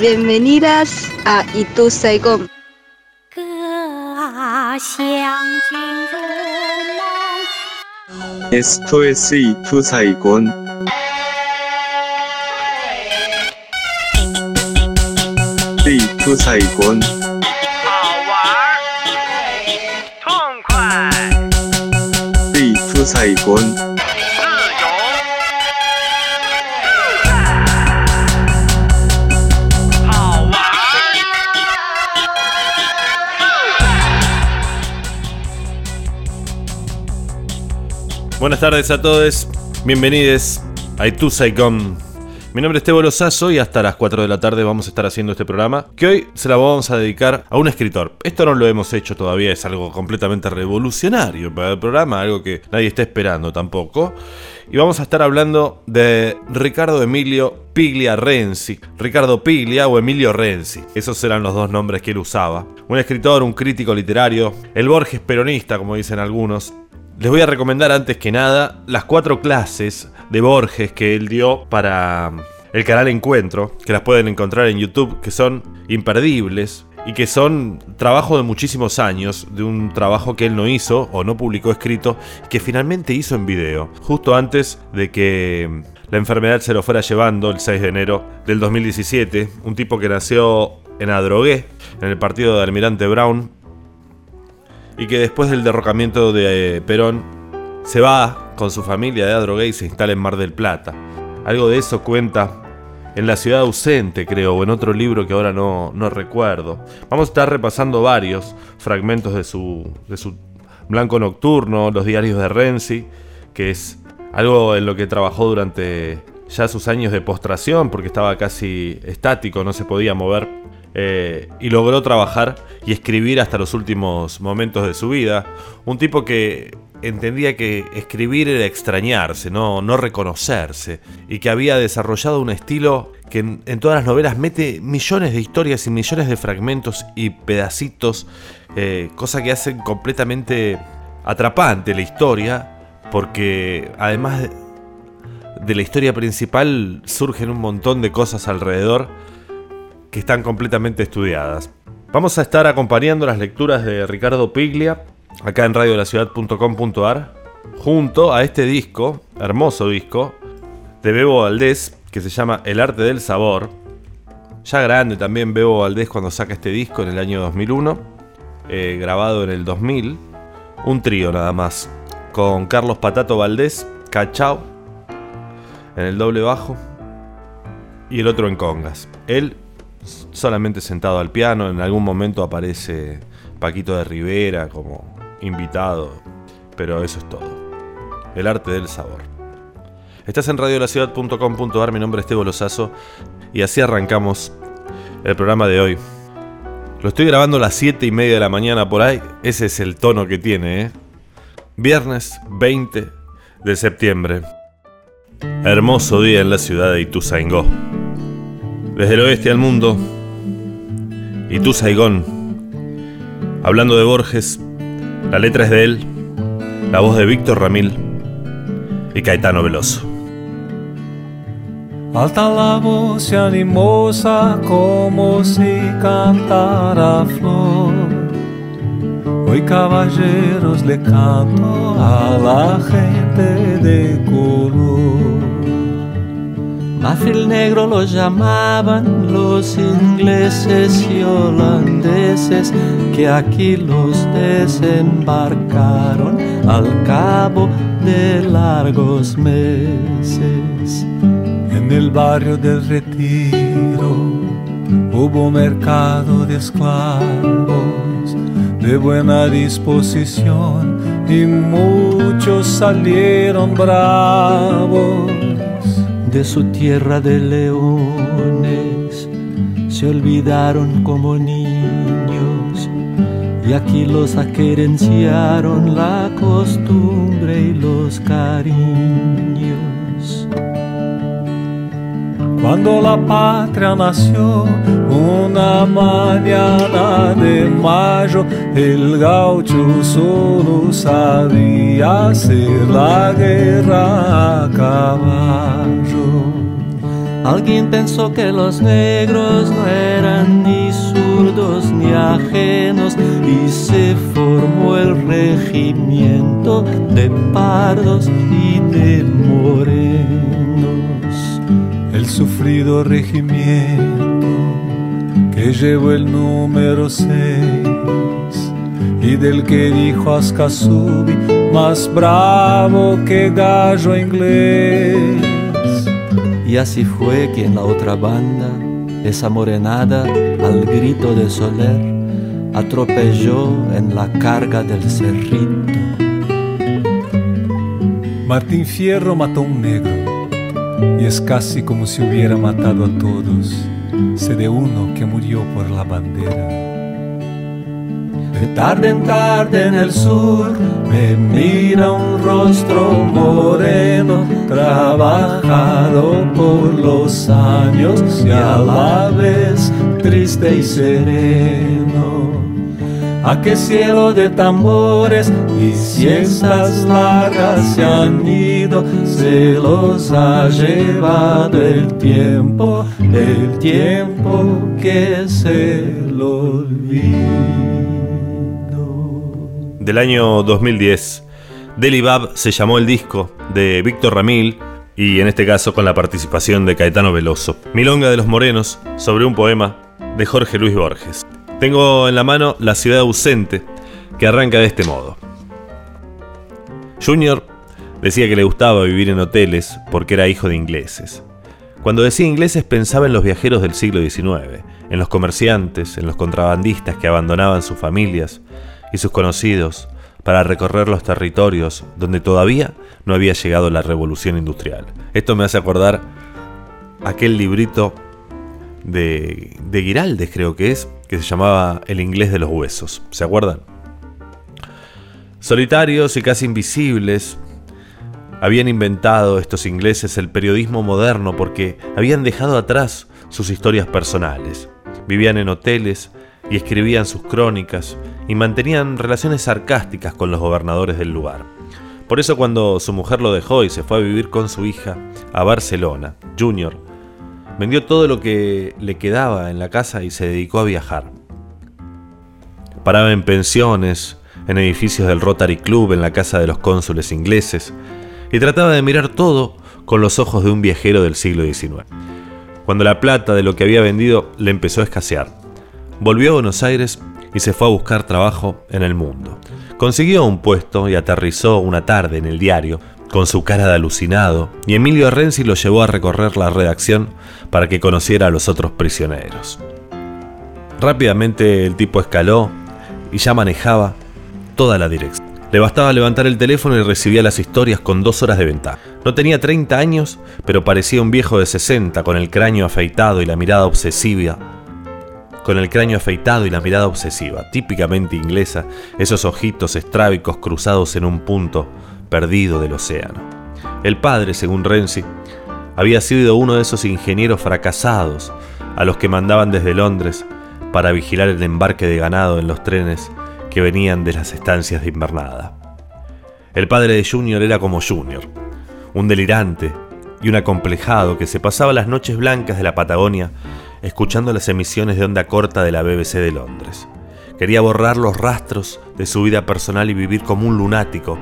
Bienvenidas a Itu Saigon. Esto es Itu Saigon. Itu Saigon. 好玩儿，痛快， Itu Saigon. Buenas tardes a todos, bienvenidos a Itu Saigon. Mi nombre es Tebo Lozazo y hasta las 4 de la tarde vamos a estar haciendo este programa que hoy se la vamos a dedicar a un escritor. Esto no lo hemos hecho todavía, es algo completamente revolucionario para el programa, algo que nadie está esperando tampoco. Y vamos a estar hablando de Ricardo Emilio Piglia Renzi. Ricardo Piglia o Emilio Renzi. Esos eran los dos nombres que él usaba. Un escritor, un crítico literario, el Borges peronista, como dicen algunos, les voy a recomendar antes que nada las cuatro clases de Borges que él dio para el canal Encuentro, que las pueden encontrar en YouTube, que son imperdibles y que son trabajo de muchísimos años, de un trabajo que él no hizo o no publicó escrito, que finalmente hizo en video, justo antes de que la enfermedad se lo fuera llevando el 6 de enero del 2017, un tipo que nació en Adrogué, en el partido de Almirante Brown, y que después del derrocamiento de eh, Perón se va con su familia de Adrogué y se instala en Mar del Plata. Algo de eso cuenta en La ciudad ausente, creo, o en otro libro que ahora no, no recuerdo. Vamos a estar repasando varios fragmentos de su, de su Blanco Nocturno, los diarios de Renzi, que es algo en lo que trabajó durante ya sus años de postración, porque estaba casi estático, no se podía mover. Eh, y logró trabajar y escribir hasta los últimos momentos de su vida. Un tipo que entendía que escribir era extrañarse, no, no reconocerse, y que había desarrollado un estilo que en, todas las novelas mete millones de historias y millones de fragmentos y pedacitos, eh, cosa que hacen completamente atrapante la historia, porque además de, de la historia principal surgen un montón de cosas alrededor que están completamente estudiadas. Vamos a estar acompañando las lecturas de Ricardo Piglia acá en radiolaciudad.com.ar junto a este disco, hermoso disco, de Bebo Valdés que se llama El arte del sabor. Ya grande también Bebo Valdés cuando saca este disco en el año 2001, eh, grabado en el 2000. Un trío nada más, con Carlos Patato Valdés, Cachao, en el doble bajo, y el otro en congas. Él solamente sentado al piano, en algún momento aparece Paquito de Rivera como invitado, pero eso es todo. El arte del sabor. Estás en radiolaciudad.com.ar, mi nombre es Tebo Lozazo y así arrancamos el programa de hoy. Lo estoy grabando a las 7 y media de la mañana por ahí, ese es el tono que tiene, ¿eh? Viernes 20 de septiembre. Hermoso día en la ciudad de Ituzaingó. Desde el oeste al mundo, Ituzaigón. Hablando de Borges, la letra es de él, la voz de Víctor Ramil y Caetano Veloso. Alta la voz y animosa como si cantara flor. Hoy caballeros le canto a la gente de color. Mafil negro lo llamaban los ingleses y holandeses que aquí los desembarcaron al cabo de largos meses. En el barrio del retiro hubo mercado de esclavos de buena disposición y muchos salieron bravos de su tierra de leones se olvidaron como niños y aquí los aquerenciaron la costumbre y los cariños. Cuando la patria nació, una mañana de mayo, el gaucho solo sabía hacer la guerra a caballo. Alguien pensó que los negros no eran ni zurdos ni ajenos y se formó el regimiento de pardos y de morenos. El sufrido regimiento que llevó el número 6 y del que dijo Ascasubi más bravo que gallo inglés. Y así fue que en la otra banda, esa morenada, al grito de Soler, atropelló en la carga del cerrito. Martín Fierro mató un negro y es casi como si hubiera matado a todos. Sé de uno que murió por la bandera. De tarde en tarde en el sur me mira un rostro moreno, trabajado por los años y a la vez triste y sereno. A qué cielo de tambores y siestas largas se han ido, se los ha llevado el tiempo, el tiempo que se lo olvidó. Del año 2010, Deli Bab se llamó el disco de Víctor Ramil y en este caso con la participación de Caetano Veloso. Milonga de los Morenos sobre un poema de Jorge Luis Borges. Tengo en la mano La ciudad ausente, que arranca de este modo. Junior decía que le gustaba vivir en hoteles porque era hijo de ingleses. Cuando decía ingleses pensaba en los viajeros del siglo XIX, en los comerciantes, en los contrabandistas que abandonaban sus familias y sus conocidos para recorrer los territorios donde todavía no había llegado la revolución industrial. Esto me hace acordar aquel librito de, de Giraldes, creo que es, que se llamaba El inglés de los huesos. ¿Se acuerdan? Solitarios y casi invisibles, habían inventado estos ingleses el periodismo moderno porque habían dejado atrás sus historias personales. Vivían en hoteles y escribían sus crónicas y mantenían relaciones sarcásticas con los gobernadores del lugar. Por eso cuando su mujer lo dejó y se fue a vivir con su hija a Barcelona, Junior vendió todo lo que le quedaba en la casa y se dedicó a viajar. Paraba en pensiones, en edificios del Rotary Club, en la casa de los cónsules ingleses, y trataba de mirar todo con los ojos de un viajero del siglo XIX. Cuando la plata de lo que había vendido le empezó a escasear, volvió a Buenos Aires y se fue a buscar trabajo en el mundo. Consiguió un puesto y aterrizó una tarde en el diario con su cara de alucinado, y Emilio Renzi lo llevó a recorrer la redacción para que conociera a los otros prisioneros. Rápidamente el tipo escaló y ya manejaba toda la dirección. Le bastaba levantar el teléfono y recibía las historias con dos horas de ventaja. No tenía 30 años, pero parecía un viejo de 60 con el cráneo afeitado y la mirada obsesiva. Con el cráneo afeitado y la mirada obsesiva, típicamente inglesa, esos ojitos estrábicos cruzados en un punto perdido del océano. El padre, según Renzi, había sido uno de esos ingenieros fracasados a los que mandaban desde Londres para vigilar el embarque de ganado en los trenes que venían de las estancias de invernada. El padre de Junior era como Junior, un delirante y un acomplejado que se pasaba las noches blancas de la Patagonia escuchando las emisiones de onda corta de la BBC de Londres. Quería borrar los rastros de su vida personal y vivir como un lunático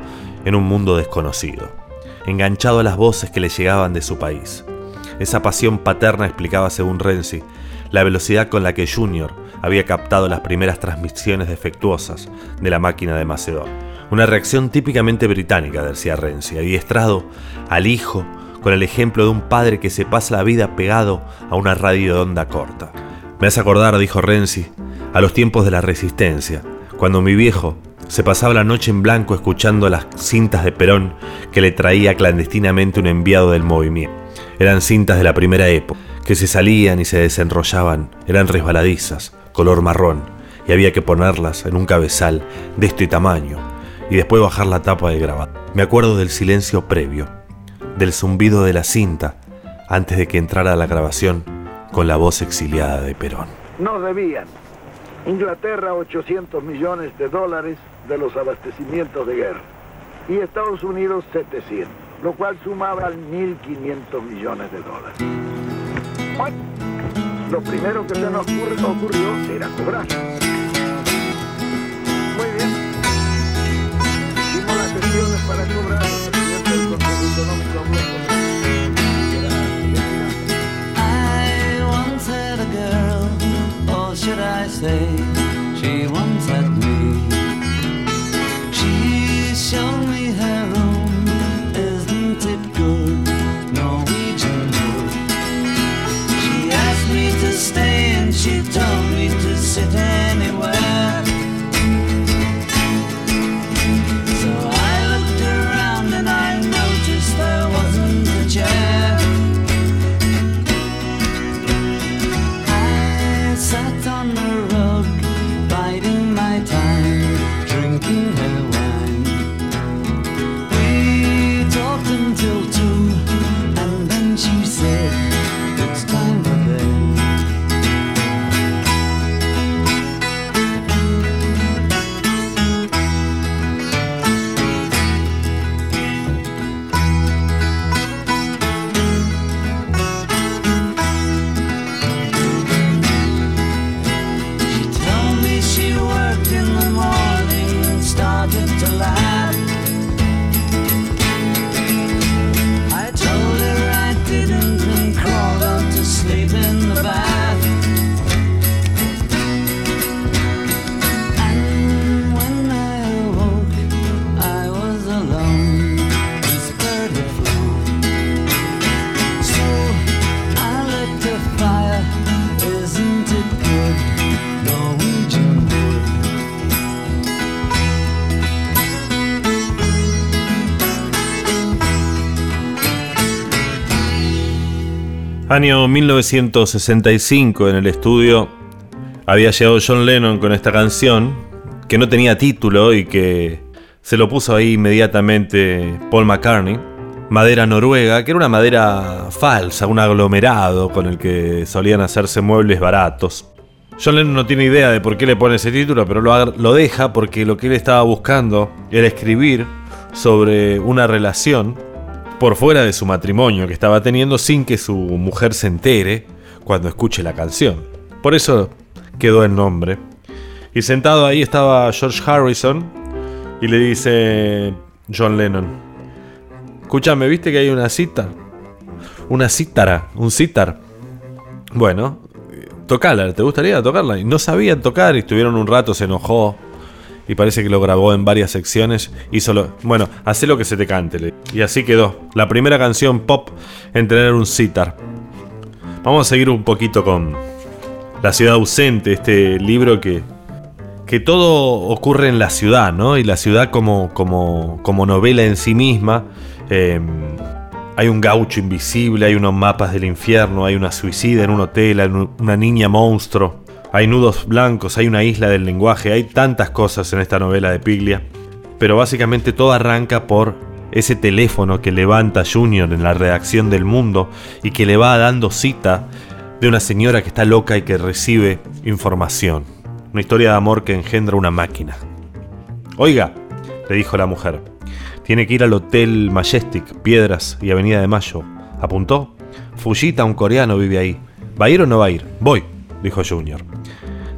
en un mundo desconocido, enganchado a las voces que le llegaban de su país. Esa pasión paterna explicaba, según Renzi, la velocidad con la que Junior había captado las primeras transmisiones defectuosas de la máquina de Macedón. Una reacción típicamente británica, decía Renzi, adiestrado al hijo con el ejemplo de un padre que se pasa la vida pegado a una radio de onda corta. Me hace acordar, dijo Renzi, a los tiempos de la resistencia, cuando mi viejo se pasaba la noche en blanco escuchando las cintas de Perón que le traía clandestinamente un enviado del movimiento. Eran cintas de la primera época, que se salían y se desenrollaban, eran resbaladizas, color marrón, y había que ponerlas en un cabezal de este tamaño y después bajar la tapa de grabado. Me acuerdo del silencio previo, del zumbido de la cinta antes de que entrara la grabación con la voz exiliada de Perón. No debían. Inglaterra 800 millones de dólares de los abastecimientos de guerra y Estados Unidos 700, lo cual sumaba 1.500 millones de dólares. Lo primero que se nos ocurre- ocurrió era cobrar. Muy bien. Hicimos las gestiones para cobrar. I had a girl, or should I say, she had me. She showed me her room, isn't it good? Norwegian wood. She asked me to stay and she told me to sit anywhere. Año 1965 en el estudio había llegado John Lennon con esta canción que no tenía título y que se lo puso ahí inmediatamente Paul McCartney. Madera noruega, que era una madera falsa, un aglomerado con el que solían hacerse muebles baratos. John Lennon no tiene idea de por qué le pone ese título, pero lo, lo deja porque lo que él estaba buscando era escribir sobre una relación por fuera de su matrimonio que estaba teniendo sin que su mujer se entere cuando escuche la canción. Por eso quedó el nombre. Y sentado ahí estaba George Harrison y le dice John Lennon, escúchame, ¿viste que hay una cita? Una cítara, un citar. Bueno, tocala, ¿te gustaría tocarla? Y no sabían tocar y estuvieron un rato, se enojó. Y parece que lo grabó en varias secciones. Hizo bueno, hace lo que se te cante. Y así quedó. La primera canción pop en tener un sitar. Vamos a seguir un poquito con La ciudad ausente, este libro que, que todo ocurre en la ciudad, ¿no? Y la ciudad como, como, como novela en sí misma. eh, hay un gaucho invisible, hay unos mapas del infierno, hay una suicida en un hotel, hay un- una niña monstruo, hay nudos blancos, hay una isla del lenguaje, hay tantas cosas en esta novela de Piglia. Pero básicamente todo arranca por ese teléfono que levanta Junior en la redacción del mundo y que le va dando cita de una señora que está loca y que recibe información. Una historia de amor que engendra una máquina. Oiga, le dijo la mujer, tiene que ir al Hotel Majestic, Piedras y Avenida de Mayo. ¿Apuntó? Fujita, un coreano, vive ahí. ¿Va a ir o no va a ir? Voy, dijo Junior.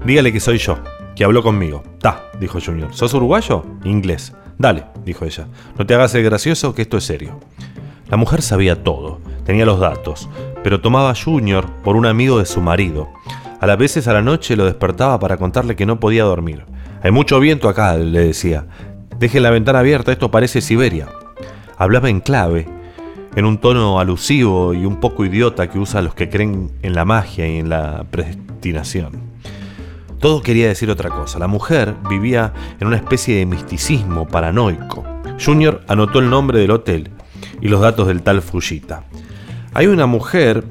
Dígale que soy yo, que habló conmigo. Ta, dijo Junior. ¿Sos uruguayo? Inglés. Dale, dijo ella. No te hagas el gracioso, que esto es serio. La mujer sabía todo, tenía los datos, pero tomaba a Junior por un amigo de su marido. A las veces a la noche lo despertaba para contarle que no podía dormir. Hay mucho viento acá, le decía. Deje la ventana abierta, esto parece Siberia. Hablaba en clave, en un tono alusivo y un poco idiota que usa los que creen en la magia y en la predestinación. Todo quería decir otra cosa. La mujer vivía en una especie de misticismo paranoico. Junior anotó el nombre del hotel y los datos del tal Fujita. Hay una mujer,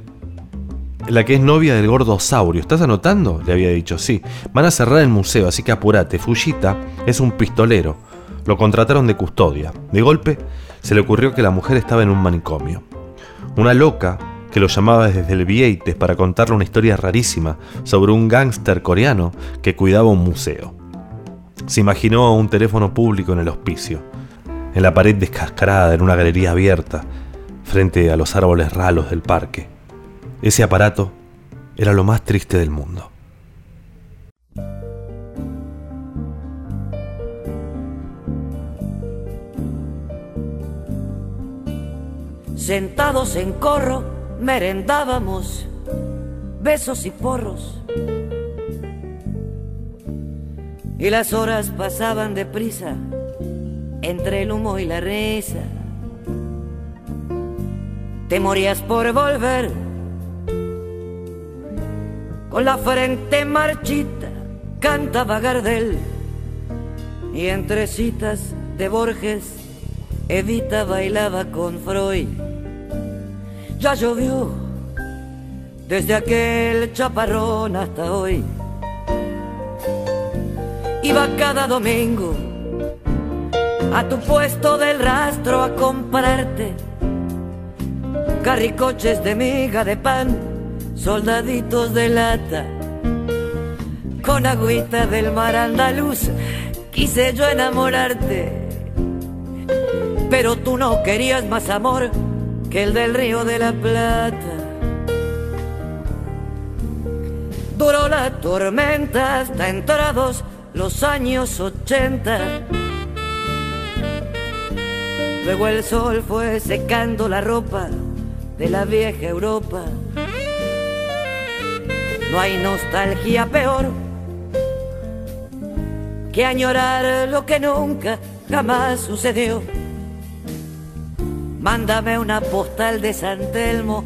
la que es novia del gordo saurio. ¿Estás anotando? Le había dicho, sí. Van a cerrar el museo, así que apurate. Fujita es un pistolero. Lo contrataron de custodia. De golpe, se le ocurrió que la mujer estaba en un manicomio. Una loca que lo llamaba desde el Vieites para contarle una historia rarísima sobre un gángster coreano que cuidaba un museo. Se imaginó un teléfono público en el hospicio, en la pared descascarada en una galería abierta, frente a los árboles ralos del parque. Ese aparato era lo más triste del mundo. Sentados en corro, merendábamos besos y porros. Y las horas pasaban deprisa entre el humo y la risa. Te morías por volver con la frente marchita, cantaba Gardel. Y entre citas de Borges, Evita bailaba con Freud. Ya llovió desde aquel chaparrón hasta hoy. Iba cada domingo a tu puesto del rastro a comprarte carricoches de miga de pan, soldaditos de lata, con agüita del mar andaluz. Quise yo enamorarte, pero tú no querías más amor que el del río de la Plata. Duró la tormenta hasta entrados los años ochenta. Luego el sol fue secando la ropa de la vieja Europa. No hay nostalgia peor que añorar lo que nunca jamás sucedió. Mándame una postal de San Telmo,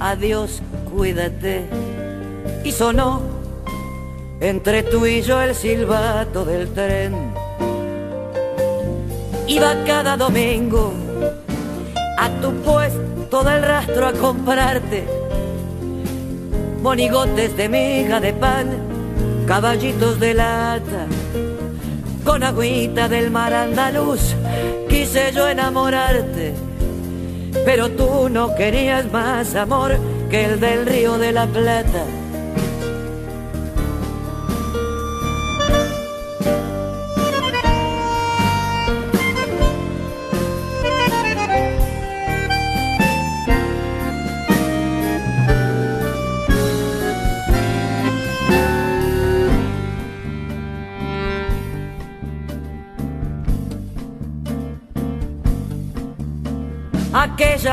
adiós, cuídate. Y sonó entre tú y yo el silbato del tren. Iba cada domingo a tu puesto del rastro a comprarte monigotes de miga de pan, caballitos de lata, con agüita del mar andaluz. Quise yo enamorarte, pero tú no querías más amor que el del río de la Plata.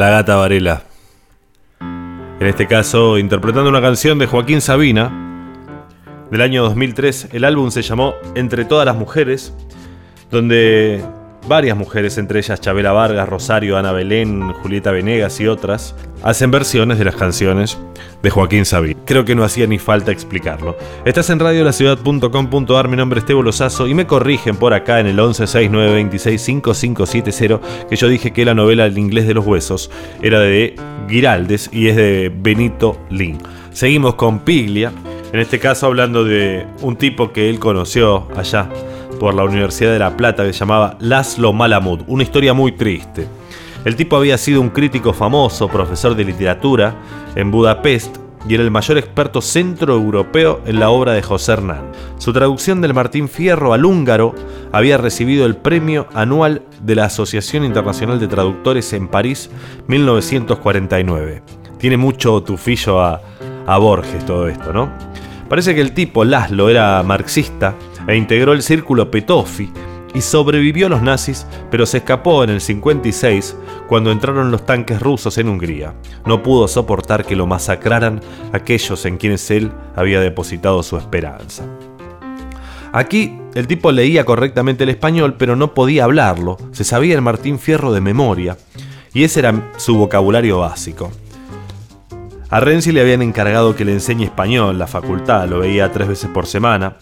La gata Varela. En este caso, interpretando una canción de Joaquín Sabina del año 2003. El álbum se llamó Entre todas las mujeres, donde varias mujeres, entre ellas Chabela Vargas, Rosario, Ana Belén, Julieta Venegas y otras, hacen versiones de las canciones de Joaquín Sabina. Creo que no hacía ni falta explicarlo. Estás en radiolaciudad.com.ar, mi nombre es Tebo Lozazo y me corrigen por acá en el 1169265570 que yo dije que la novela El inglés de los huesos era de Giraldes y es de Benito Lin. Seguimos con Piglia, en este caso hablando de un tipo que él conoció allá por la Universidad de La Plata que se llamaba Laszlo Malamud, una historia muy triste. El tipo había sido un crítico famoso, profesor de literatura en Budapest y era el mayor experto centroeuropeo en la obra de José Hernán. Su traducción del Martín Fierro al húngaro había recibido el premio anual de la Asociación Internacional de Traductores en París 1949. Tiene mucho tufillo a, a Borges todo esto, ¿no? Parece que el tipo, Laszlo, era marxista e integró el círculo Petofi y sobrevivió a los nazis, pero se escapó en el 56 cuando entraron los tanques rusos en Hungría. No pudo soportar que lo masacraran aquellos en quienes él había depositado su esperanza. Aquí el tipo leía correctamente el español, pero no podía hablarlo, se sabía el Martín Fierro de memoria, y ese era su vocabulario básico. A Renzi le habían encargado que le enseñe español, la facultad lo veía tres veces por semana,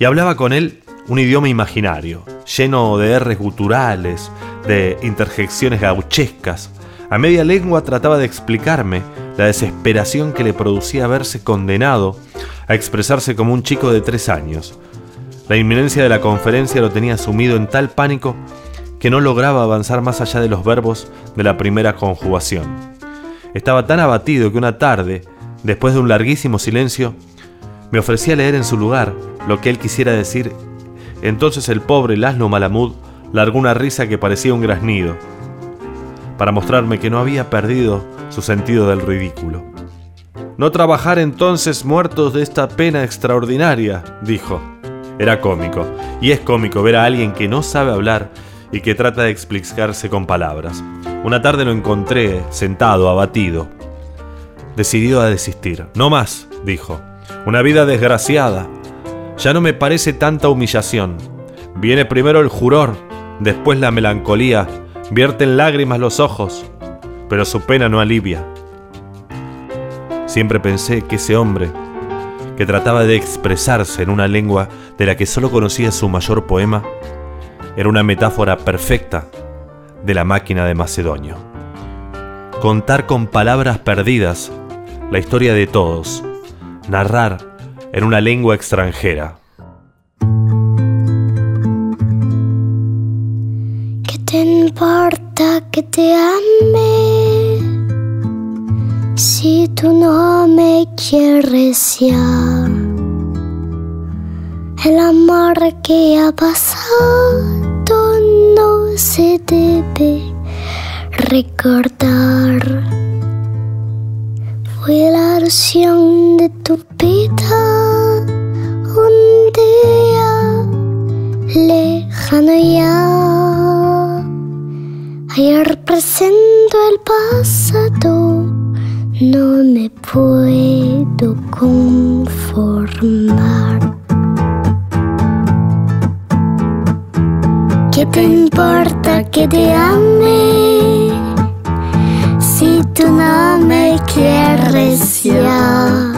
y hablaba con él un idioma imaginario, lleno de R's guturales, de interjecciones gauchescas. A media lengua trataba de explicarme la desesperación que le producía verse condenado a expresarse como un chico de tres años. La inminencia de la conferencia lo tenía sumido en tal pánico que no lograba avanzar más allá de los verbos de la primera conjugación. Estaba tan abatido que una tarde, después de un larguísimo silencio, me ofrecía leer en su lugar lo que él quisiera decir. Entonces el pobre Laszlo Malamud largó una risa que parecía un graznido, para mostrarme que no había perdido su sentido del ridículo. No trabajar entonces muertos de esta pena extraordinaria, dijo. Era cómico, y es cómico ver a alguien que no sabe hablar y que trata de explicarse con palabras. Una tarde lo encontré sentado, abatido, decidido a desistir. No más, dijo. Una vida desgraciada. Ya no me parece tanta humillación. Viene primero el juror, después la melancolía, vierten lágrimas los ojos, pero su pena no alivia. Siempre pensé que ese hombre, que trataba de expresarse en una lengua de la que solo conocía su mayor poema, era una metáfora perfecta de la máquina de Macedonio. Contar con palabras perdidas la historia de todos, narrar en una lengua extranjera. ¿Qué te importa que te ame si tú no me quieres ya? El amor que ha pasado no se debe recordar. Fue la ilusión de tu vida un día lejano ya. Ayer presento el pasado, no me puedo conformar. ¿Qué te importa que te ame? Tú no me quieres ya,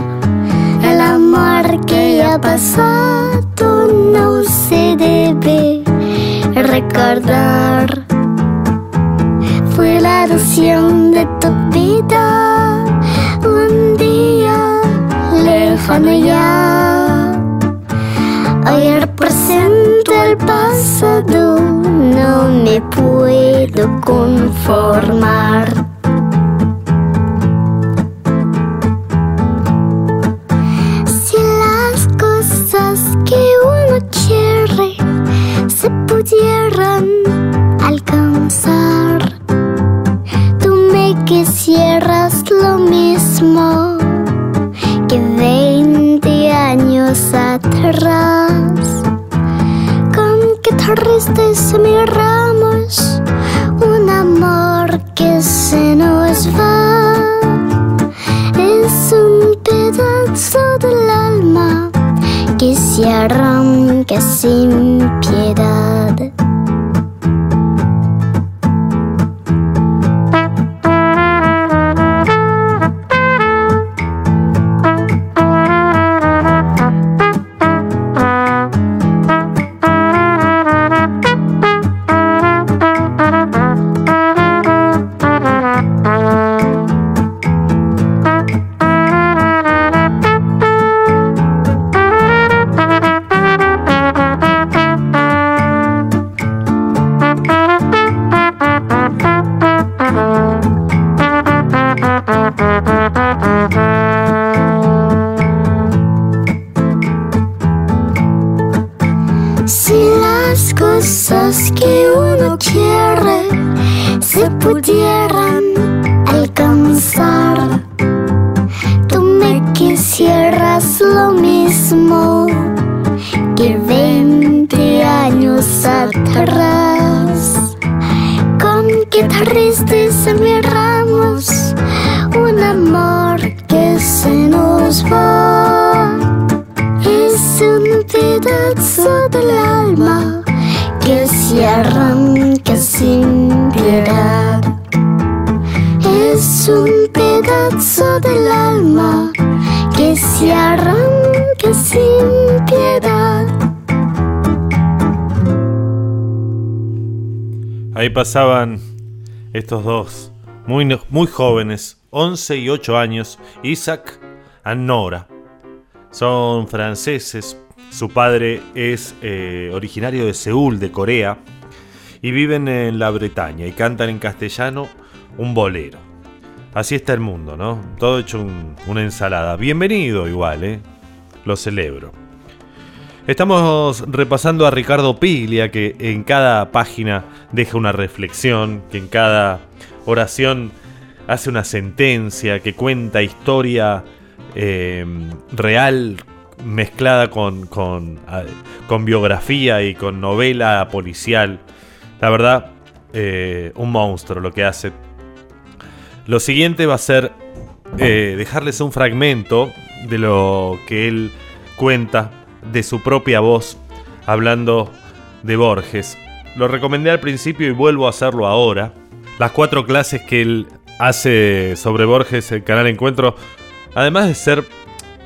el amor que ya pasado no se debe recordar. Fue la ilusión de tu vida un día lejano ya. Ayer presente el pasado, no me puedo conformar. Pudieran alcanzar, tú me quisieras lo mismo que 20 años atrás. Con qué tristeza miramos Ahí pasaban estos dos, muy, muy jóvenes, 11 y 8 años, Isaac y Nora. Son franceses, su padre es eh, originario de Seúl, de Corea, y viven en la Bretaña y cantan en castellano un bolero. Así está el mundo, ¿no? Todo hecho un- una ensalada. Bienvenido igual, ¿eh? Lo celebro. Estamos repasando a Ricardo Piglia, que en cada página deja una reflexión, que en cada oración hace una sentencia, que cuenta historia eh, real mezclada con, con, biografía y con novela policial. La verdad, eh, un monstruo lo que hace. Lo siguiente va a ser eh, dejarles un fragmento de lo que él cuenta de su propia voz hablando de Borges. Lo recomendé al principio y vuelvo a hacerlo ahora. Las cuatro clases que él hace sobre Borges, el canal Encuentro, además de ser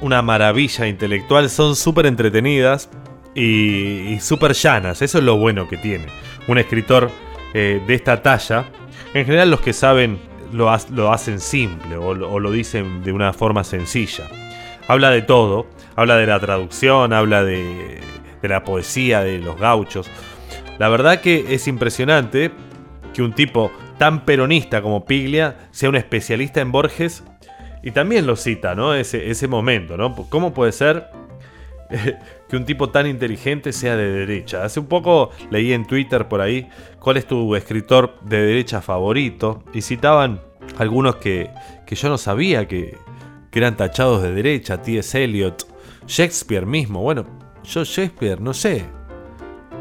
una maravilla intelectual, son súper entretenidas y, y súper llanas. Eso es lo bueno que tiene. Un escritor eh, de esta talla, en general los que saben lo, lo hacen simple o lo dicen de una forma sencilla. Habla de todo, habla de la traducción, habla de, de la poesía, de los gauchos. La verdad que es impresionante que un tipo tan peronista como Piglia sea un especialista en Borges y también lo cita, ¿no? Ese, ese momento, ¿no? ¿Cómo puede ser que un tipo tan inteligente sea de derecha? Hace un poco leí en Twitter por ahí cuál es tu escritor de derecha favorito y citaban algunos que, que yo no sabía que, que eran tachados de derecha, T.S. Eliot, Shakespeare mismo. Bueno, yo Shakespeare no sé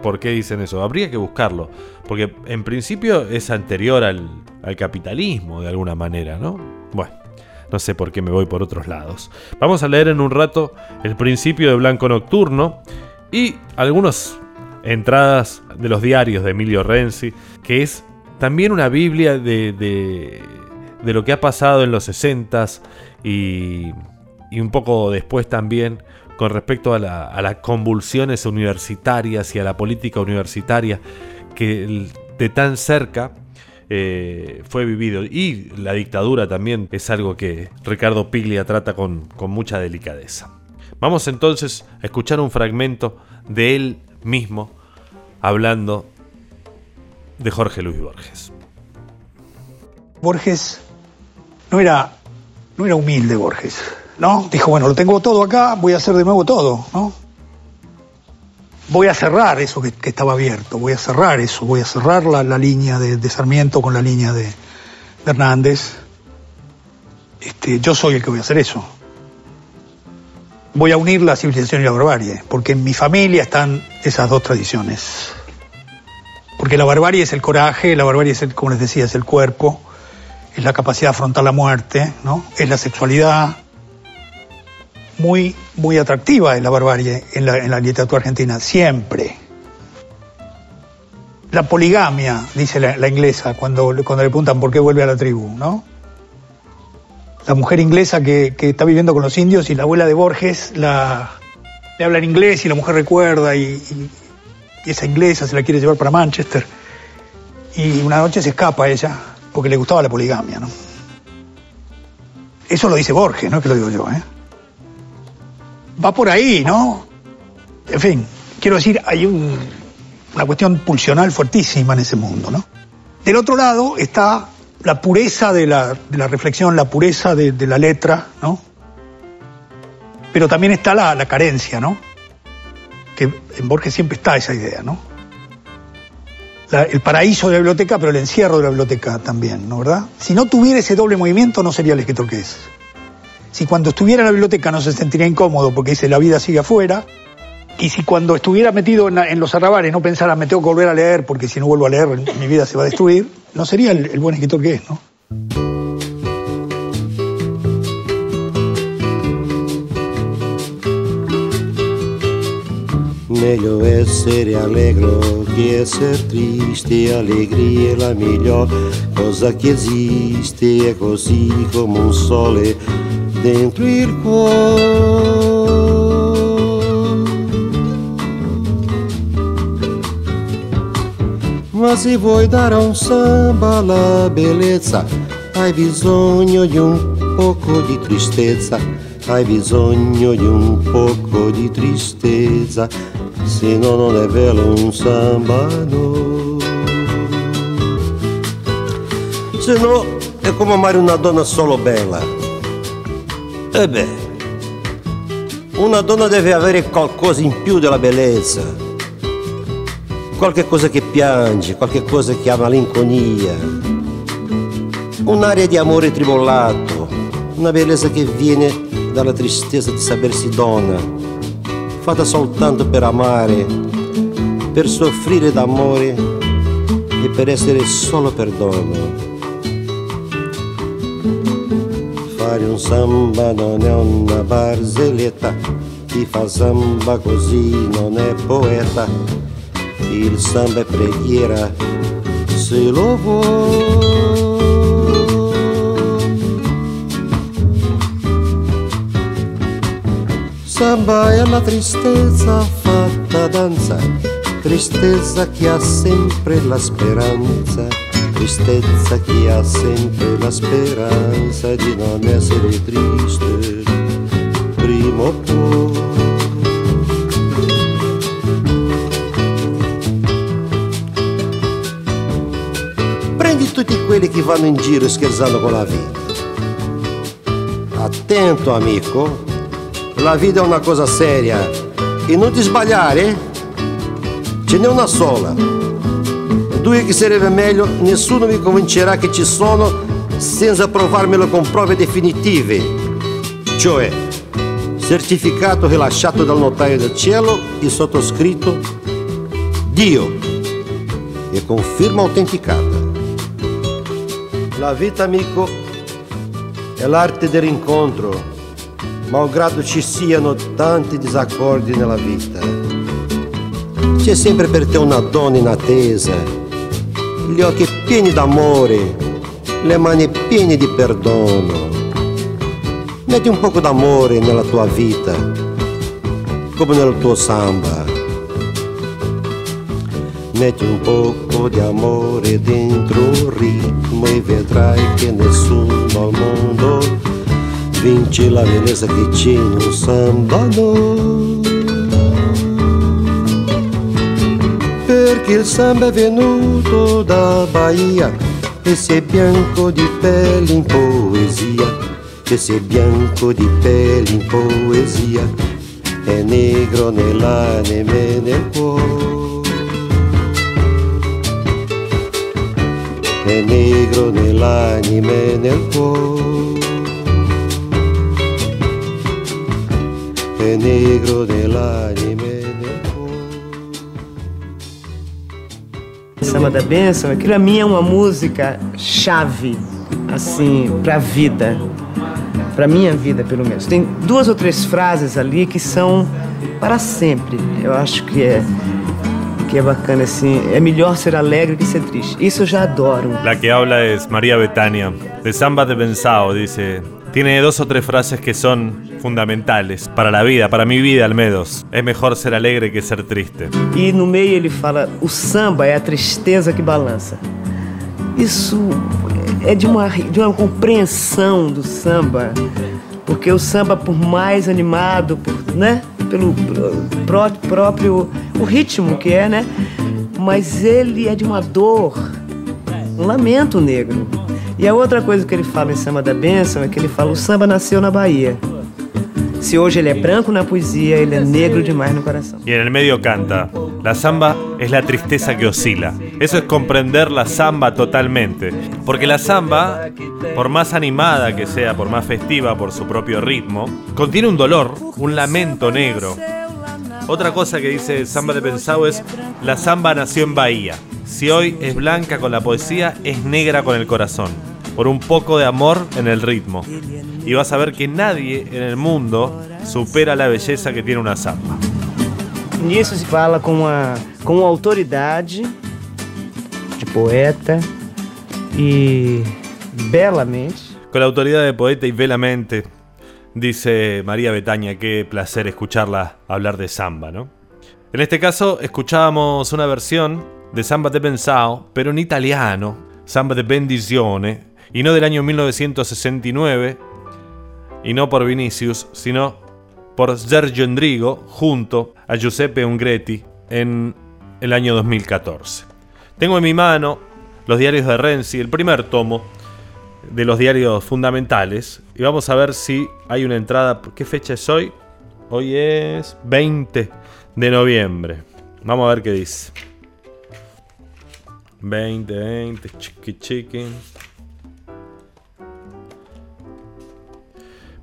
por qué dicen eso, habría que buscarlo, porque en principio es anterior al, al capitalismo de alguna manera, ¿no? Bueno, no sé por qué me voy por otros lados. Vamos a leer en un rato el principio de Blanco Nocturno y algunas entradas de los diarios de Emilio Renzi, que es también una Biblia de, de, de lo que ha pasado en los 60s y, y un poco después también con respecto a, la- a las convulsiones universitarias y a la política universitaria que de tan cerca eh, fue vivido. Y la dictadura también es algo que Ricardo Piglia trata con, con mucha delicadeza. Vamos entonces a escuchar un fragmento de él mismo hablando de Jorge Luis Borges. Borges no era, no era humilde Borges, ¿no? Dijo, bueno, lo tengo todo acá, voy a hacer de nuevo todo, ¿no? Voy a cerrar eso que, estaba abierto, voy a cerrar eso, voy a cerrar la, la línea de, de Sarmiento con la línea de, de Hernández. Este, yo soy el que voy a hacer eso. Voy a unir la civilización y la barbarie, porque en mi familia están esas dos tradiciones. Porque la barbarie es el coraje, la barbarie es, el, como les decía, es el cuerpo, es la capacidad de afrontar la muerte, ¿no? Es la sexualidad muy, muy atractiva es la barbarie en la, en literatura argentina, siempre. La poligamia, dice la, inglesa, cuando, cuando le preguntan por qué vuelve a la tribu, ¿no? La mujer inglesa que, que está viviendo con los indios y la abuela de Borges le habla en inglés y la mujer recuerda y, y- y esa inglesa se la quiere llevar para Manchester. Y una noche se escapa ella porque le gustaba la poligamia, ¿no? Eso lo dice Borges, no es que lo digo yo, ¿eh? Va por ahí, ¿no? En fin, quiero decir, hay un- una cuestión pulsional fuertísima en ese mundo, ¿no? Del otro lado está la pureza de la, la reflexión, la pureza de, la letra, ¿no? Pero también está la, carencia, ¿no? que en Borges siempre está esa idea, ¿no? El paraíso de la biblioteca, pero el encierro de la biblioteca también, ¿no verdad? Si no tuviera ese doble movimiento, no sería el escritor que es. Si cuando estuviera en la biblioteca no se sentiría incómodo porque dice la vida sigue afuera, y si cuando estuviera metido en, los arrabales no pensara me tengo que volver a leer porque si no vuelvo a leer mi vida se va a destruir, no sería el, buen escritor que es, ¿no? Essere triste, la cosa che esiste, è così come un sole dentro il cuore. Ma se vuoi dare a un samba la bellezza, hai bisogno di un poco di tristezza, hai bisogno di un poco di tristezza, se no non è bello un samba no. Se no è come amare una donna solo bella. E beh, una donna deve avere qualcosa in più della bellezza qualche cosa che piange, qualche cosa che ha malinconia, un'aria di amore tribolato, una bellezza che viene dalla tristezza di sapersi donna, fatta soltanto per amare, per soffrire d'amore e per essere solo per donna. Fare un samba non è una barzelletta, chi fa samba così non è poeta. Il samba è preghiera se lo. Samba è la tristezza fatta danza, tristezza che ha sempre la speranza, tristezza che ha sempre la speranza di non essere triste prima o poi. Prendi tutti quelli che vanno in giro scherzando con la vita. Attento amico, la vita è una cosa seria e non ti sbagliare, ce n'è una sola. Due che sarebbe meglio, nessuno mi convincerà che ci sono senza provarmelo con prove definitive, cioè certificato rilasciato dal notaio del cielo e sottoscritto Dio e con firma autenticata. La vita, amico, è l'arte dell'incontro, malgrado ci siano tanti disaccordi nella vita. C'è sempre per te una donna in attesa, gli occhi pieni d'amore, le mani piene di perdono. Metti un poco d'amore nella tua vita, come nel tuo samba. Metti un poco di amore dentro un ritmo e vedrai che nessuno al mondo vince la bellezza che c'è in un samba no. Perché il samba è venuto da Bahia e è bianco di pelle in poesia, e è bianco di pelle in poesia, è negro nell'anima e nel cuore. è negro nell'anima e nel cuore. È negro nell'anima Samba da Bênção, aquilo a mim é uma música chave, assim, pra vida. Pra minha vida, pelo menos. Tem duas ou três frases ali que são para sempre. Eu acho que é que é bacana assim. É melhor ser alegre que ser triste. Isso eu já adoro. La que habla es María Betania, de Samba de Pensao, dice. Tiene dos o tres frases que son fundamentales para la vida, para mi vida al menos. Es mejor ser alegre que ser triste. E no meio ele fala: o samba é a tristeza que balança. Isso é de uma, de uma compreensão do samba, porque o samba, por mais animado, por, né, pelo pró- próprio o ritmo que é, né, mas ele é de uma dor, um lamento negro. E a outra coisa que ele fala em Samba da Bênção é que ele fala: o samba nasceu na Bahia. Se hoje ele é branco na poesia, ele é negro demais no coração. Y en el medio canta, la samba es la tristeza que oscila. Eso es comprender la samba totalmente. Porque la samba, por más animada que sea, por más festiva por su propio ritmo, contiene un dolor, un lamento negro. Otra cosa que dice Samba de Pensado es, la samba nació en Bahía. Si hoy es blanca con la poesía, es negra con el corazón. Por un poco de amor en el ritmo. Y vas a ver que nadie en el mundo supera la belleza que tiene una samba. Nisso se fala com a, com autoridade de poeta e belamente. Con la autoridad de poeta y velamente, dice María Betaña, qué placer escucharla hablar de samba, ¿no? En este caso, escuchábamos una versión de Samba de Pensao, pero en italiano, Samba de Bendizione, y no del año 1969, y no por Vinicius, sino por Sergio Endrigo junto a Giuseppe Ungretti en el año 2014. Tengo en mi mano los diarios de Renzi, el primer tomo de los diarios fundamentales, y vamos a ver si hay una entrada. ¿Qué fecha es hoy? Hoy es 20 de noviembre. Vamos a ver qué dice. 20, 20, chiqui chiqui.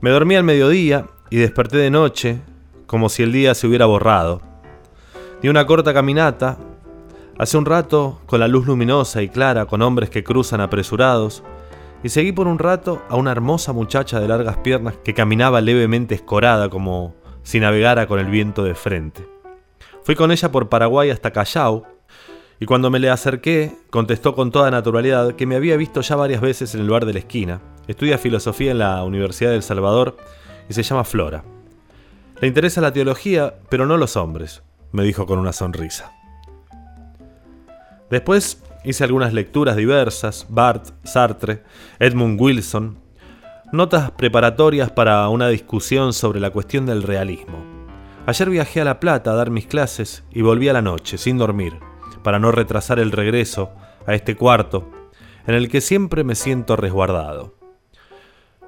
Me dormí al mediodía y desperté de noche como si el día se hubiera borrado. Di una corta caminata, hace un rato con la luz luminosa y clara, con hombres que cruzan apresurados, y seguí por un rato a una hermosa muchacha de largas piernas que caminaba levemente escorada como si navegara con el viento de frente. Fui con ella por Paraguay hasta Callao, y cuando me le acerqué, contestó con toda naturalidad que me había visto ya varias veces en el bar de la esquina. Estudia filosofía en la Universidad del Salvador y se llama Flora. Le interesa la teología, pero no los hombres, me dijo con una sonrisa. Después hice algunas lecturas diversas, Barth, Sartre, Edmund Wilson, notas preparatorias para una discusión sobre la cuestión del realismo. Ayer viajé a La Plata a dar mis clases y volví a la noche, sin dormir, para no retrasar el regreso a este cuarto, en el que siempre me siento resguardado.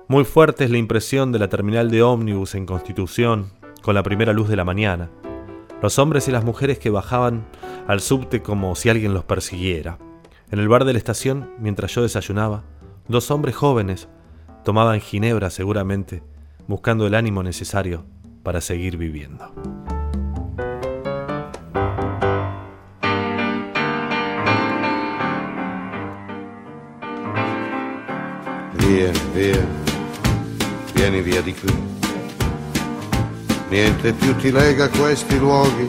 Muy fuerte es la impresión de la terminal de ómnibus en Constitución, con la primera luz de la mañana. Los hombres y las mujeres que bajaban al subte como si alguien los persiguiera. En el bar de la estación, mientras yo desayunaba, dos hombres jóvenes tomaban ginebra seguramente, buscando el ánimo necesario para seguir viviendo. Via, via, vieni via di qui. Niente più ti a questi luoghi,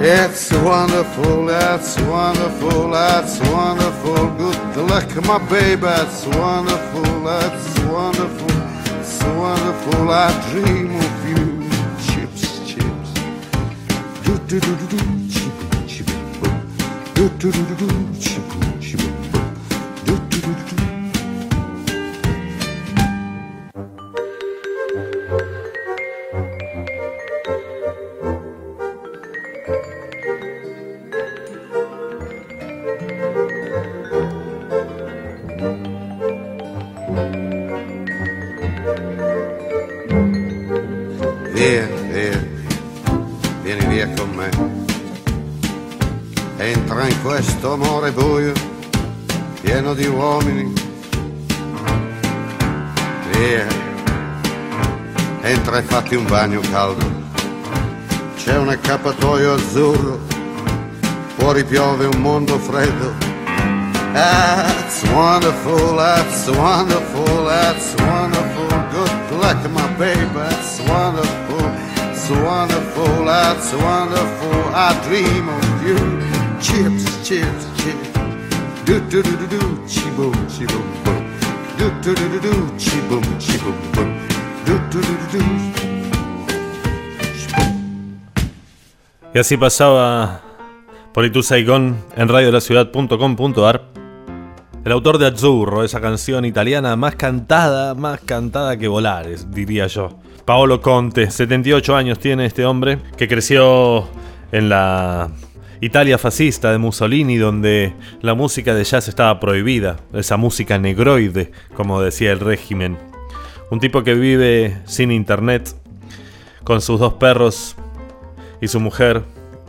It's wonderful, it's wonderful, it's wonderful. Good luck, my baby, it's wonderful, it's wonderful, it's wonderful. I dream of you. Chips, chips. Do do do do do, chiboom, boom. Do do do do do, boom. Do do do do do. Fatti un bagno caldo. C'è un accappatoio azzurro, fuori piove un mondo freddo. That's wonderful, that's wonderful, that's wonderful. Good luck, my baby, that's wonderful, it's wonderful, that's wonderful. I dream of you. Chips, chips, chips. Do do do do do, chi boom, chi boom. Do do do do do, chi boom, chi boom boom. Do do do do do. Y así pasaba por Itu Saigon en radiolaciudad.com.ar. El autor de Azzurro, esa canción italiana más cantada, más cantada que Volares, diría yo. Paolo Conte, 78 años tiene este hombre, que creció en la Italia fascista de Mussolini, donde la música de jazz estaba prohibida, esa música negroide, como decía el régimen. Un tipo que vive sin internet, con sus dos perros y su mujer,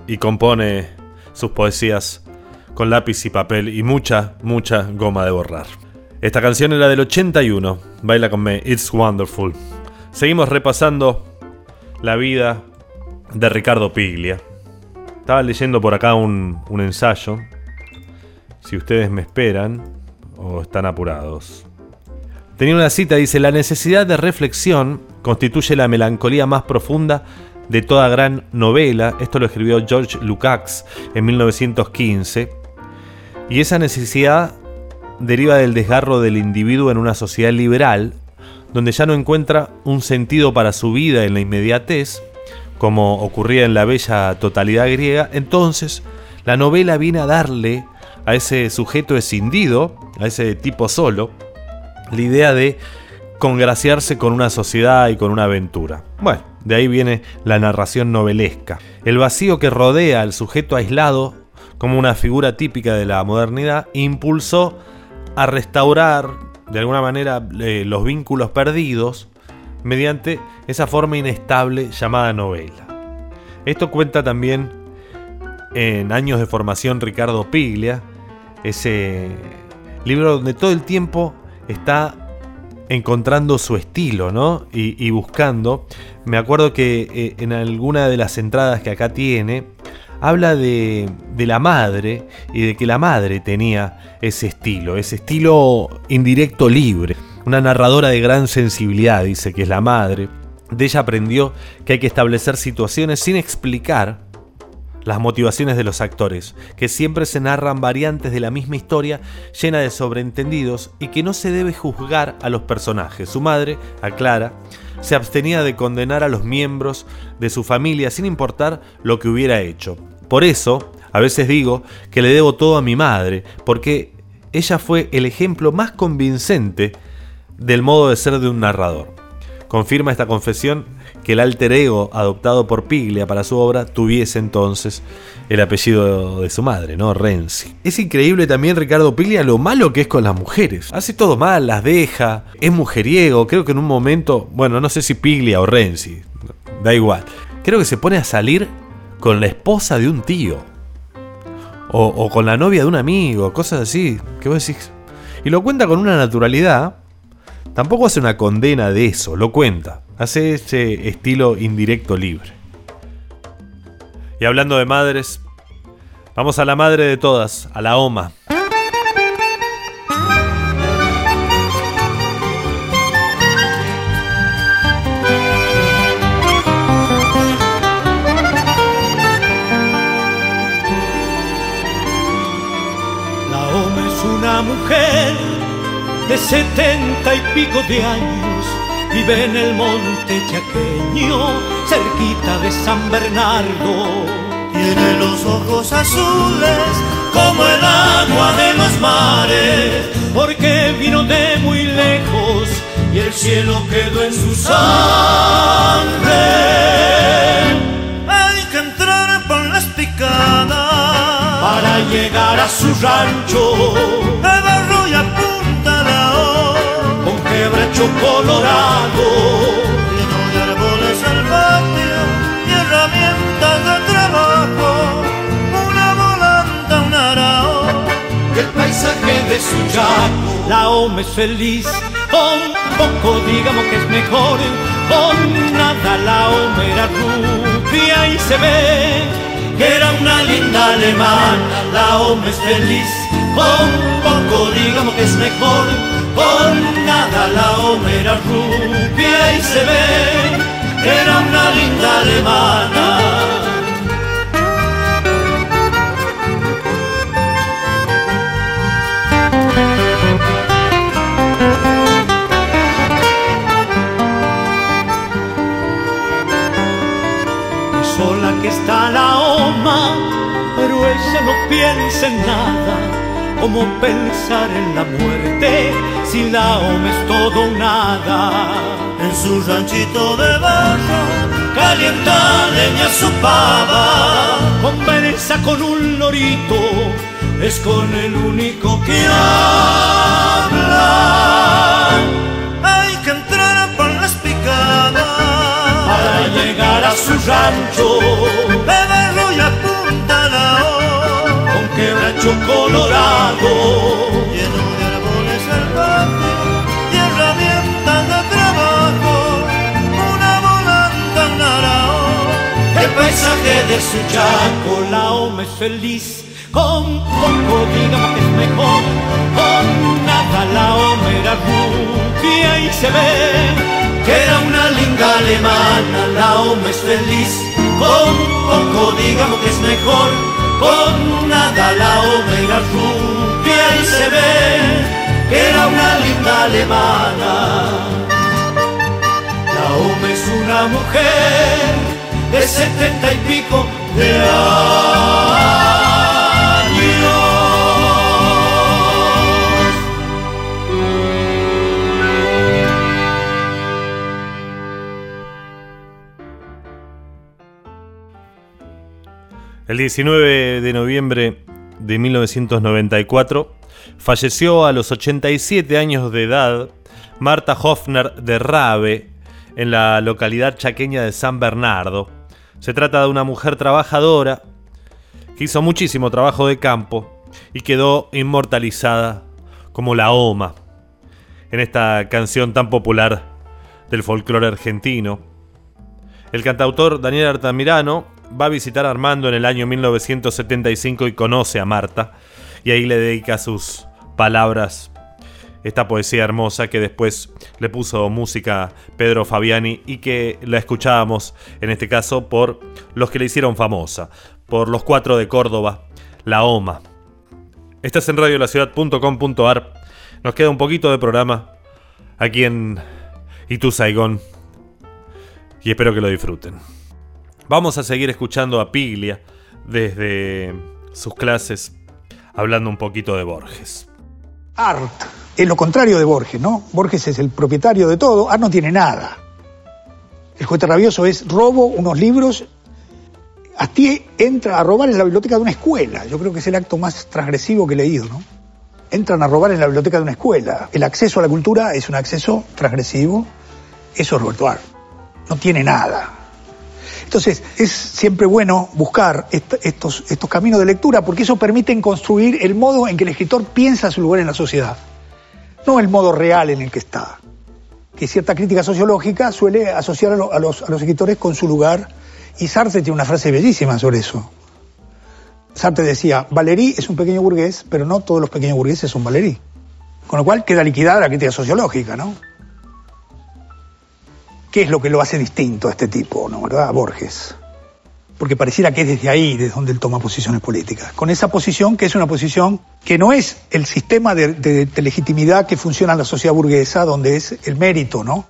y compone sus poesías con lápiz y papel y mucha, mucha goma de borrar. Esta canción era del 81, baila conme, It's Wonderful. Seguimos repasando la vida de Ricardo Piglia. Estaba leyendo por acá un, un ensayo. Si ustedes me esperan o están apurados. Tenía una cita, dice, la necesidad de reflexión constituye la melancolía más profunda de toda gran novela. Esto lo escribió George Lukács en 1915. Y esa necesidad deriva del desgarro del individuo en una sociedad liberal, donde ya no encuentra un sentido para su vida en la inmediatez, como ocurría en la bella totalidad griega, entonces la novela viene a darle a ese sujeto escindido, a ese tipo solo, la idea de congraciarse con una sociedad y con una aventura. Bueno, de ahí viene la narración novelesca. El vacío que rodea al sujeto aislado como una figura típica de la modernidad impulsó a restaurar de alguna manera eh, los vínculos perdidos mediante esa forma inestable llamada novela. Esto cuenta también en Años de Formación Ricardo Piglia, ese libro donde todo el tiempo está encontrando su estilo, ¿no? Y, buscando. Me acuerdo que eh, en alguna de las entradas que acá tiene, habla de, de, la madre y de que la madre tenía ese estilo, ese estilo indirecto libre. Una narradora de gran sensibilidad, dice que es la madre. De ella aprendió que hay que establecer situaciones sin explicar las motivaciones de los actores, que siempre se narran variantes de la misma historia llena de sobreentendidos y que no se debe juzgar a los personajes. Su madre, aclara, se abstenía de condenar a los miembros de su familia sin importar lo que hubiera hecho. Por eso, a veces digo que le debo todo a mi madre, porque ella fue el ejemplo más convincente del modo de ser de un narrador. Confirma esta confesión que el alter ego adoptado por Piglia para su obra tuviese entonces el apellido de su madre, ¿no? Renzi. Es increíble también Ricardo Piglia lo malo que es con las mujeres. Hace todo mal, las deja, es mujeriego, creo que en un momento, bueno, no sé si Piglia o Renzi, da igual. Creo que se pone a salir con la esposa de un tío. O, o con la novia de un amigo, cosas así. ¿Qué vos decís? Y lo cuenta con una naturalidad. Tampoco hace una condena de eso, lo cuenta. Hace ese estilo indirecto libre. Y hablando de madres, vamos a la madre de todas, a la OMA. La OMA es una mujer de setenta y pico de años vive en el monte chaqueño, cerquita de San Bernardo. Tiene los ojos azules como el agua de los mares, porque vino de muy lejos y el cielo quedó en su sangre. Hay que entrar por las picadas para llegar a su rancho. Colorado, lleno de árboles salvajes y herramientas de trabajo, una volanta, un arao, el paisaje de su chaco. La OMA es feliz, un poco digamos que es mejor, con nada la homera rubia y se ve que era una linda alemana, la hombre es feliz, con poco digamos que es mejor, con la homera rubia y se ve que era una linda alemana. sola que está la oma, pero ella no piensa en nada, como pensar en la muerte, si la oma es todo nada. En su ranchito de barro, calienta leña su pava, conversa con un lorito, es con el único que habla. Hay que entrar por las picadas. Para llegar a su rancho, beberlo y apunta la con quebracho colorado, paisaje de su chaco, la oma es feliz, con poco digamos que es mejor, con nada la oma era rubia y se ve que era una linda alemana, la hombre es feliz, con poco digamos que es mejor, con nada la hombre era rubia y se ve que era una linda alemana. La hombre es una mujer de setenta y pico de años. El 19 de noviembre de 1994 falleció a los 87 años de edad Marta Hofner de Rabe en la localidad chaqueña de San Bernardo. Se trata de una mujer trabajadora que hizo muchísimo trabajo de campo y quedó inmortalizada como la Oma en esta canción tan popular del folclore argentino. El cantautor Daniel Artamirano va a visitar a Armando en el año 1975 y conoce a Marta y ahí le dedica sus palabras esta poesía hermosa que después le puso música Pedro Fabiani y que la escuchábamos en este caso por los que le hicieron famosa, por los cuatro de Córdoba, La Oma. Estás en radiolaciudad.com.ar. Nos queda un poquito de programa aquí en Itu Saigón y espero que lo disfruten. Vamos a seguir escuchando a Piglia desde sus clases hablando un poquito de Borges. Art es lo contrario de Borges, ¿no? Borges es el propietario de todo, Art no tiene nada. El juguete rabioso es robo unos libros. Astier entra a robar en la biblioteca de una escuela. Yo creo que es el acto más transgresivo que he leído, ¿no? Entran a robar en la biblioteca de una escuela. El acceso a la cultura es un acceso transgresivo. Eso es Roberto Art. No tiene nada. Entonces, es siempre bueno buscar est estos, estos caminos de lectura porque eso permite construir el modo en que el escritor piensa su lugar en la sociedad, no el modo real en el que está. Que cierta crítica sociológica suele asociar a, lo, a, los, escritores con su lugar, y Sartre tiene una frase bellísima sobre eso. Sartre decía, Valéry es un pequeño burgués, pero no todos los pequeños burgueses son Valéry. Con lo cual queda liquidada la crítica sociológica, ¿no? ¿Qué es lo que lo hace distinto a este tipo, ¿no? ¿Verdad? Borges. Porque pareciera que es desde ahí, desde donde él toma posiciones políticas. Con esa posición, que es una posición que no es el sistema de, legitimidad que funciona en la sociedad burguesa, donde es el mérito, ¿no?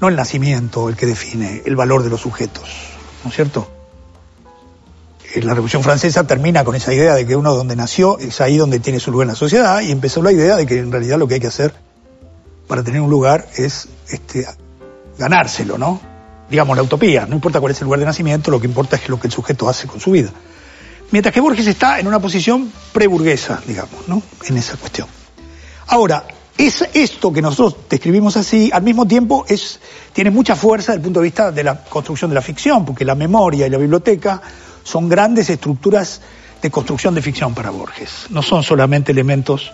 No el nacimiento el que define el valor de los sujetos, ¿no es cierto? La Revolución Francesa termina con esa idea de que uno donde nació es ahí donde tiene su lugar en la sociedad y empezó la idea de que en realidad lo que hay que hacer para tener un lugar es este, ganárselo, ¿no? Digamos, la utopía, no importa cuál es el lugar de nacimiento, lo que importa es lo que el sujeto hace con su vida. Mientras que Borges está en una posición preburguesa, digamos, ¿no? En esa cuestión. Ahora, es esto que nosotros describimos así, al mismo tiempo es, tiene mucha fuerza desde el punto de vista de la construcción de la ficción, porque la memoria y la biblioteca son grandes estructuras de construcción de ficción para Borges. No son solamente elementos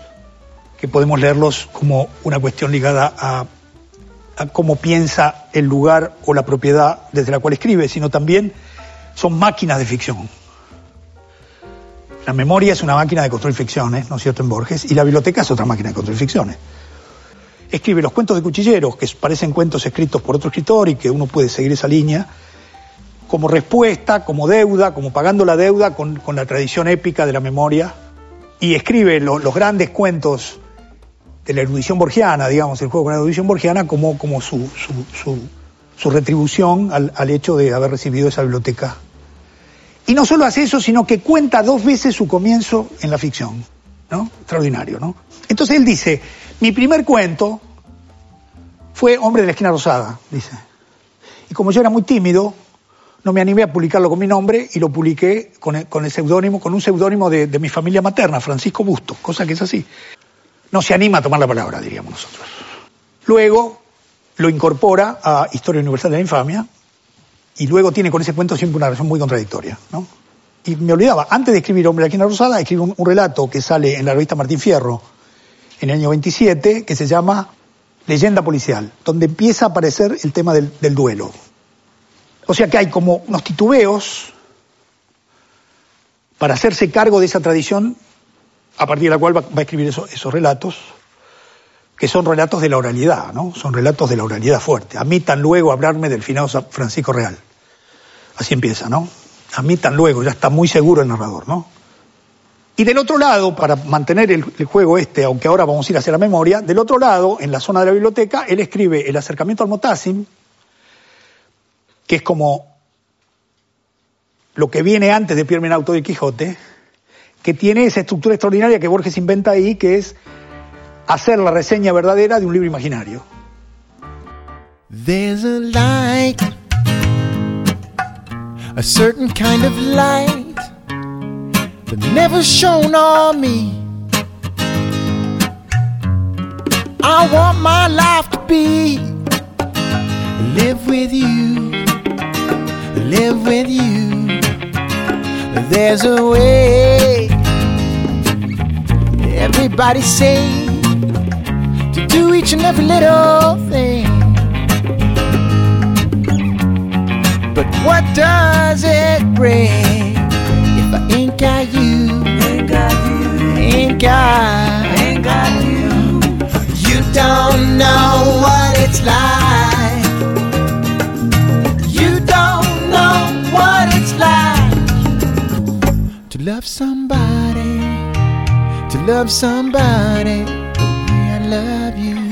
que podemos leerlos como una cuestión ligada a cómo piensa el lugar o la propiedad desde la cual escribe, sino también son máquinas de ficción. La memoria es una máquina de construir ficciones, ¿no es cierto?, en Borges, y la biblioteca es otra máquina de construir ficciones. Escribe los cuentos de cuchilleros, que parecen cuentos escritos por otro escritor y que uno puede seguir esa línea, como respuesta, como deuda, como pagando la deuda con, la tradición épica de la memoria, y escribe lo- los grandes cuentos de la erudición borgiana, digamos, el juego con la erudición borgiana, como, como su, su, su- retribución al, al hecho de haber recibido esa biblioteca. Y no solo hace eso, sino que cuenta dos veces su comienzo en la ficción, ¿no? Extraordinario, ¿no? Entonces él dice, mi primer cuento fue Hombre de la esquina rosada, dice. Y como yo era muy tímido, no me animé a publicarlo con mi nombre y lo publiqué con el, con el seudónimo, con un seudónimo de, de mi familia materna, Francisco Busto, cosa que es así. No se anima a tomar la palabra, diríamos nosotros. Luego lo incorpora a Historia Universal de la Infamia y luego tiene con ese cuento siempre una relación muy contradictoria, ¿no? Y me olvidaba, antes de escribir Hombre de la rosada, escribe un, un relato que sale en la revista Martín Fierro en el año 27, que se llama Leyenda Policial, donde empieza a aparecer el tema del, del duelo. O sea que hay como unos titubeos para hacerse cargo de esa tradición a partir de la cual va, a escribir eso- esos relatos, que son relatos de la oralidad, ¿no? Son relatos de la oralidad fuerte. A mí tan luego hablarme del finado Francisco Real. Así empieza, ¿no? A mí tan luego, ya está muy seguro el narrador, ¿no? Y del otro lado, para mantener el, juego este, aunque ahora vamos a ir hacia la memoria, del otro lado, en la zona de la biblioteca, él escribe El acercamiento al Motassim, que es como lo que viene antes de Pierre Menauto y Quijote, que tiene esa estructura extraordinaria que Borges inventa ahí, que es hacer la reseña verdadera de un libro imaginario. There's a light, a certain kind of light that never shone on me. I want my life to be live with you, live with you. There's a way, everybody say, to do each and every little thing. But what does it bring if I ain't got you? Ain't got you. Ain't got. Ain't got you. You don't know what it's like. You don't know what it's like to love somebody. Love somebody the way I love you.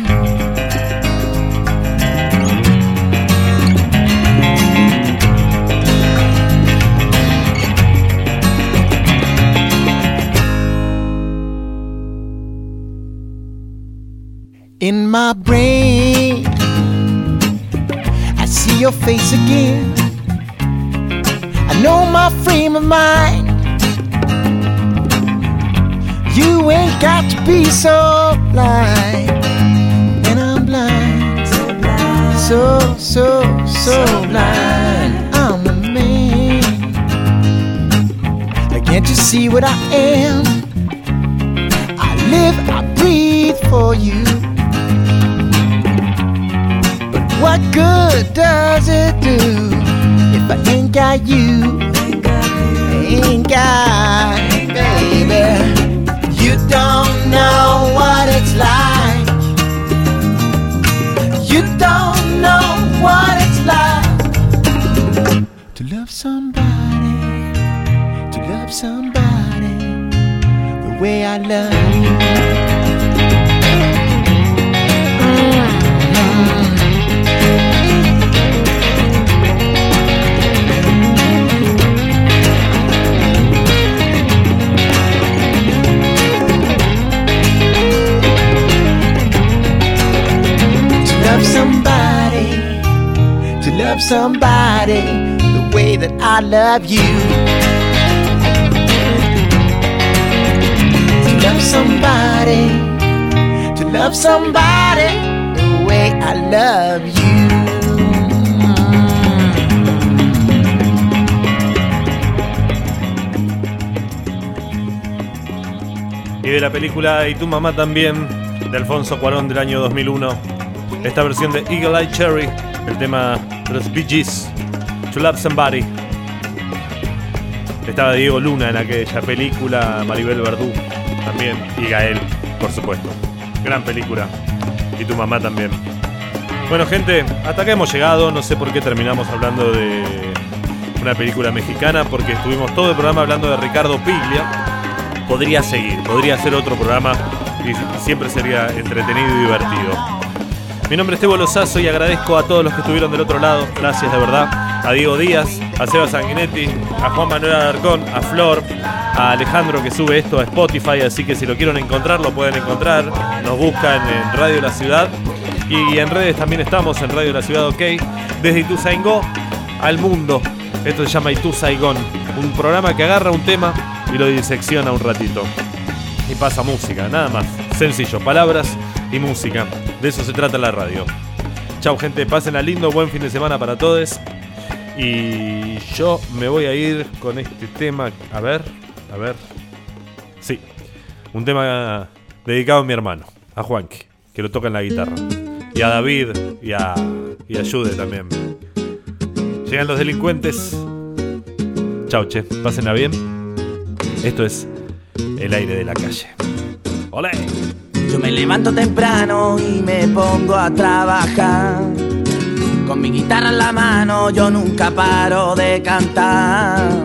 in my brain. I see your face again. I know my frame of mind. You ain't got to be so blind. And I'm blind. So blind. So, so, so, blind. I'm a man. Can't you see what I am? I live, I breathe for you. But what good does it do if I ain't got you? Ain't got, baby. Somebody the way I love you. To love somebody, to love somebody the way that I love you. Somebody, to love somebody the way I love you. Y de la película Y tu mamá también, de Alfonso Cuarón del año 2001. esta versión de Eagle Eye Cherry, el tema de los Bee Gees, To Love Somebody. Estaba Diego Luna en aquella película, Maribel Verdú también, y Gael, por supuesto. Gran película. Y tu mamá también. Bueno, gente, hasta acá hemos llegado. No sé por qué terminamos hablando de una película mexicana, porque estuvimos todo el programa hablando de Ricardo Piglia. Podría seguir, podría hacer otro programa y siempre sería entretenido y divertido. Mi nombre es Tebo Lozazo y agradezco a todos los que estuvieron del otro lado. Gracias de verdad. A Diego Díaz, a Seba Sanguinetti, a Juan Manuel Alarcón, a Flor, a Alejandro que sube esto a Spotify. Así que si lo quieren encontrar, lo pueden encontrar. Nos buscan en Radio La Ciudad. Y en redes también estamos en Radio La Ciudad OK. Desde Ituzaingó al mundo. Esto se llama Itu Saigón. Un programa que agarra un tema y lo disecciona un ratito. Y pasa música, nada más. Sencillo, palabras y música. De eso se trata la radio. Chau gente, pasen a lindo, buen fin de semana para todos. Y yo me voy a ir con este tema. A ver, a ver. Sí, un tema dedicado a mi hermano, a Juanqui, que lo toca en la guitarra. Y a David y a, y a Jude también. Llegan los delincuentes. Chau, che, pásenla bien. Esto es el aire de la calle. ¡Olé! Yo me levanto temprano y me pongo a trabajar. Con mi guitarra en la mano yo nunca paro de cantar.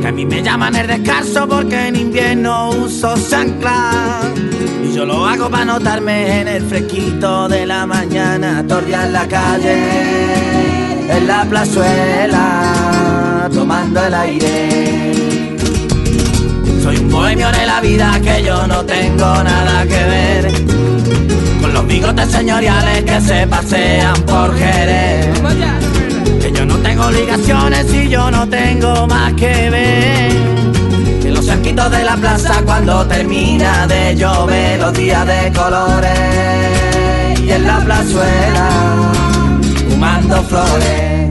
Que a mí me llaman el descanso porque en invierno uso chancla. Y yo lo hago para notarme en el fresquito de la mañana. Torrear la calle, en la plazuela, tomando el aire. Soy un bohemio de la vida que yo no tengo nada que ver Con los bigotes señoriales que se pasean por Jerez. Que yo no tengo obligaciones y yo no tengo más que ver. Que los cerquitos de la plaza cuando termina de llover Los días de colores y en la plazuela fumando flores.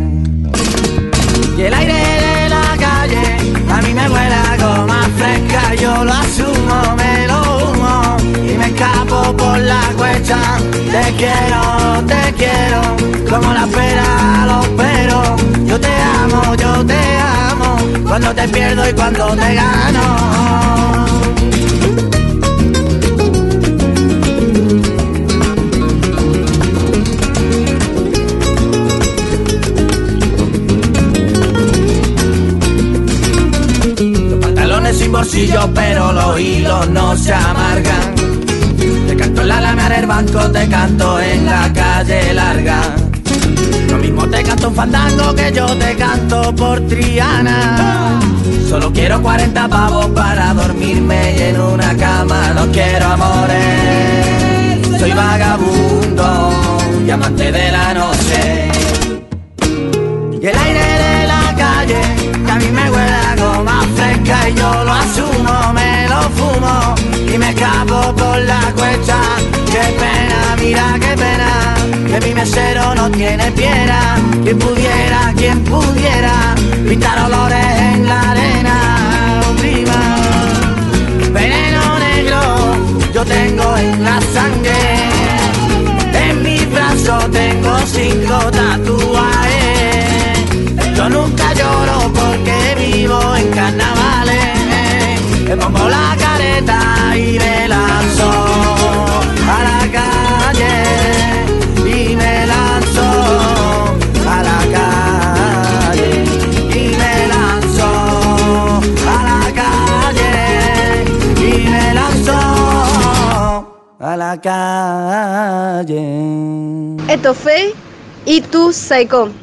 Y el aire de la calle a mí me huele a goma fresca, yo lo asumo, Te quiero, te quiero, como la pera los pero. Yo te amo, yo te amo, cuando te pierdo y cuando te gano. sin bolsillo, pero los hilos no se amargan. Del banco, te canto en la calle larga. Lo mismo te canto un fandango que yo te canto por Triana. Solo quiero 40 pavos para dormirme y en una cama no quiero amores. Soy vagabundo y amante de la noche. Y el aire de la calle, que a mí me huele a goma fresca y yo lo asumo, me lo fumo y me escapo por la cuesta. No tiene piedra. Quien pudiera, quien pudiera, pintar olores en la arena, oh, prima. Veneno negro, yo tengo en la sangre. En mi brazo tengo cinco tatuajes. Yo nunca lloro porque vivo en carnavales. Me pongo la careta y me calle. Esto fue Y tú Saicón.